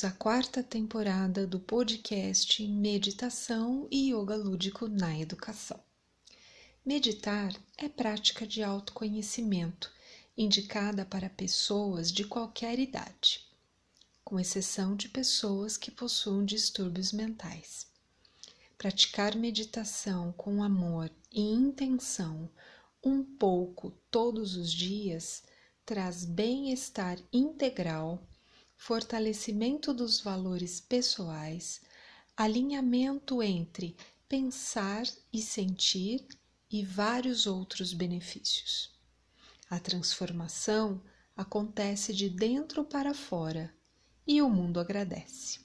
Bem-vindos à quarta temporada do podcast Meditação e Yoga Lúdico na Educação. Meditar é prática de autoconhecimento indicada para pessoas de qualquer idade, com exceção de pessoas que possuem distúrbios mentais. Praticar meditação com amor e intenção um pouco todos os dias traz bem-estar integral fortalecimento dos valores pessoais, alinhamento entre pensar e sentir e vários outros benefícios. A transformação acontece de dentro para fora e o mundo agradece.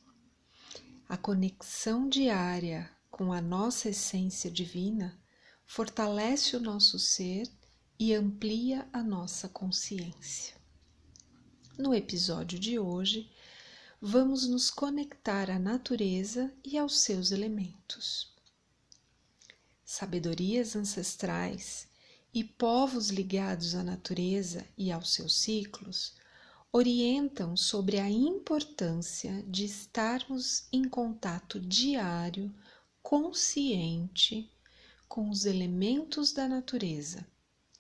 A conexão diária com a nossa essência divina fortalece o nosso ser e amplia a nossa consciência. No episódio de hoje, vamos nos conectar à natureza e aos seus elementos. Sabedorias ancestrais e povos ligados à natureza e aos seus ciclos orientam sobre a importância de estarmos em contato diário, consciente com os elementos da natureza,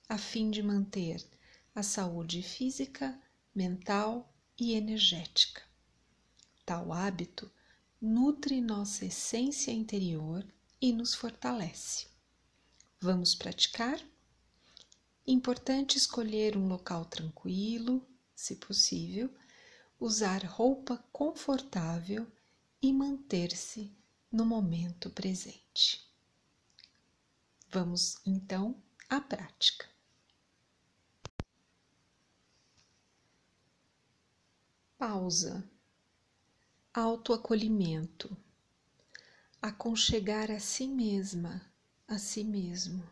a fim de manter a saúde física, mental e energética. Tal hábito nutre nossa essência interior e nos fortalece. Vamos praticar? Importante escolher um local tranquilo, se possível, usar roupa confortável e manter-se no momento presente. Vamos então à prática. Pausa. Autoacolhimento. Aconchegar a si mesma, a si mesmo.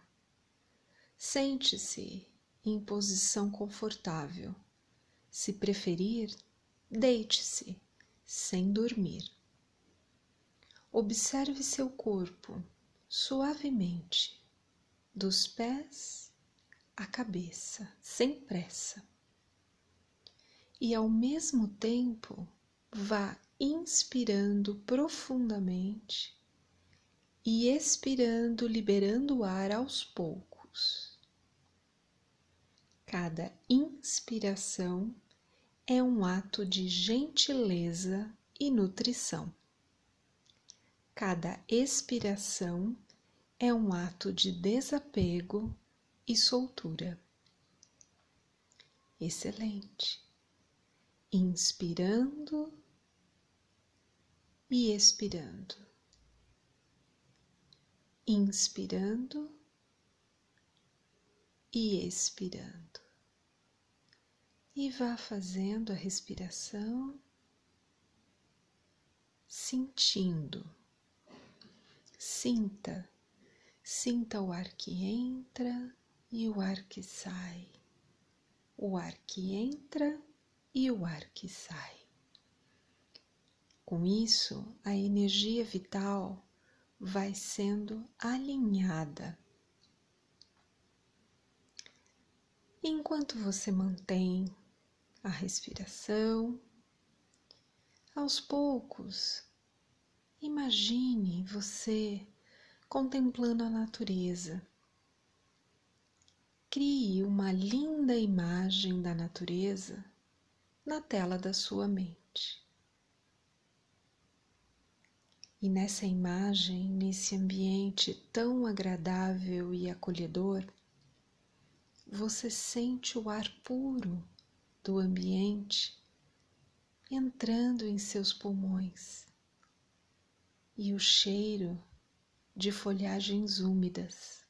Sente-se em posição confortável. Se preferir, deite-se, sem dormir. Observe seu corpo suavemente, dos pés à cabeça, sem pressa e ao mesmo tempo vá inspirando profundamente e expirando, liberando o ar aos poucos. Cada inspiração é um ato de gentileza e nutrição. Cada expiração é um ato de desapego e soltura. Excelente inspirando e expirando, inspirando e expirando. E vá fazendo a respiração, sentindo. Sinta, sinta o ar que entra e o ar que sai. O ar que entra e o ar que sai. Com isso, a energia vital vai sendo alinhada. Enquanto você mantém a respiração, aos poucos, imagine você contemplando a natureza. Crie uma linda imagem da natureza na tela da sua mente. E nessa imagem, nesse ambiente tão agradável e acolhedor, você sente o ar puro do ambiente entrando em seus pulmões e o cheiro de folhagens úmidas.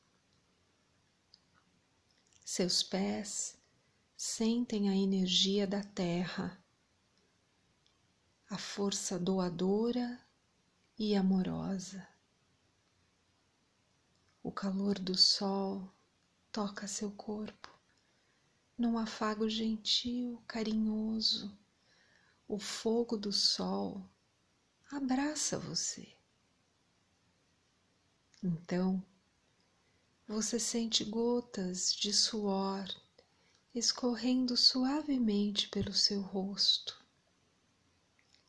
Seus pés sentem a energia da terra, a força doadora e amorosa. O calor do sol toca seu corpo num afago gentil, carinhoso. O fogo do sol abraça você. Então, você sente gotas de suor escorrendo suavemente pelo seu rosto.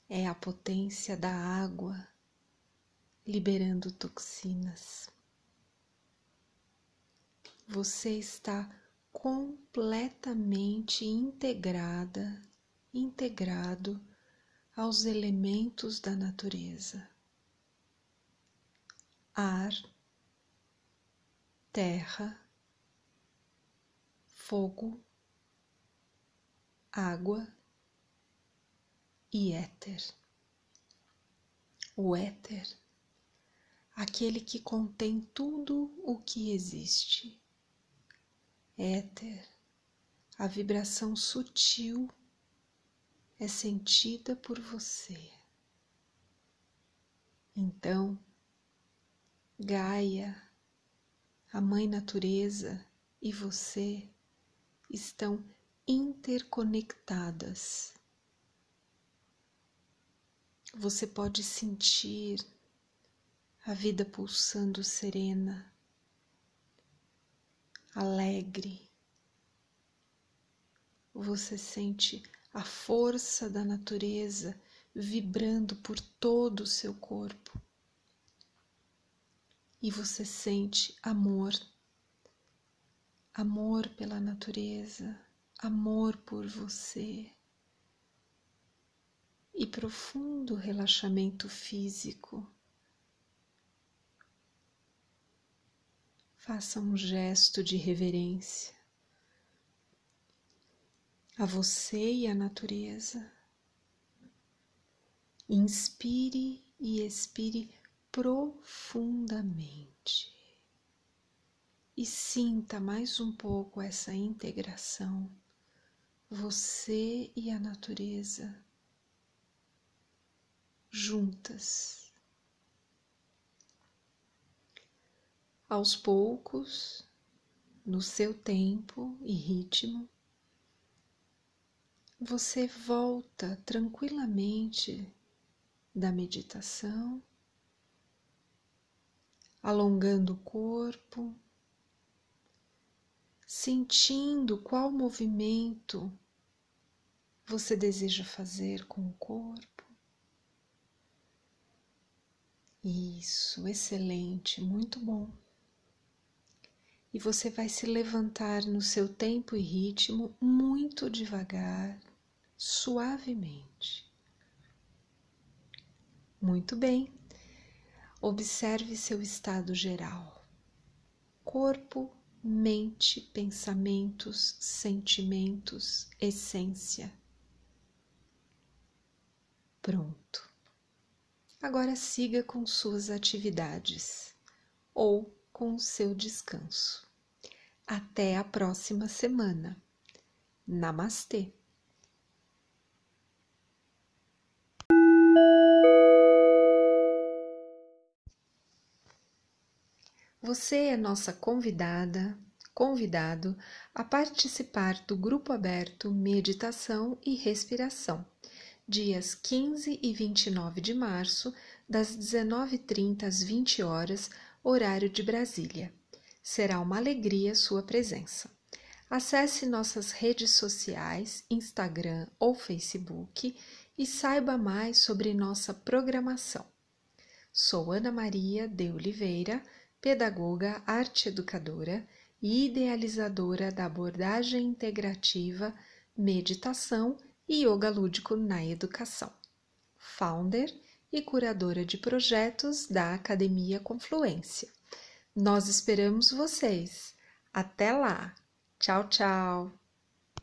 é a potência da água liberando toxinas. Você está completamente integrada, integrado aos elementos da natureza. Ar, terra, fogo, água e éter. O éter, aquele que contém tudo o que existe. Éter, a vibração sutil é sentida por você. Então, Gaia, a Mãe Natureza e você estão interconectadas. Você pode sentir a vida pulsando serena, alegre. Você sente a força da natureza vibrando por todo o seu corpo e você sente amor, amor pela natureza, amor por você e profundo relaxamento físico. Faça um gesto de reverência a você e à natureza. Inspire e expire profundamente e sinta mais um pouco essa integração, você e a natureza juntas. Aos poucos, no seu tempo e ritmo, você volta tranquilamente da meditação alongando o corpo, sentindo qual movimento você deseja fazer com o corpo. Isso, excelente, muito bom. E você vai se levantar no seu tempo e ritmo muito devagar, suavemente. Muito bem. Observe seu estado geral: corpo, mente, pensamentos, sentimentos, essência. Pronto. Agora siga com suas atividades ou com o seu descanso. Até a próxima semana. Namastê! Você é nossa convidada, convidado a participar do grupo aberto Meditação e Respiração, dias 15 e 29 de março, das 19h30 às 20 horas, horário de Brasília. Será uma alegria sua presença. Acesse nossas redes sociais, Instagram ou Facebook e saiba mais sobre nossa programação. Sou Ana Maria de Oliveira pedagoga, arte educadora e idealizadora da abordagem integrativa, meditação e yoga lúdico na educação. Founder e curadora de projetos da Academia Confluência. Nós esperamos vocês. Até lá! Tchau, tchau!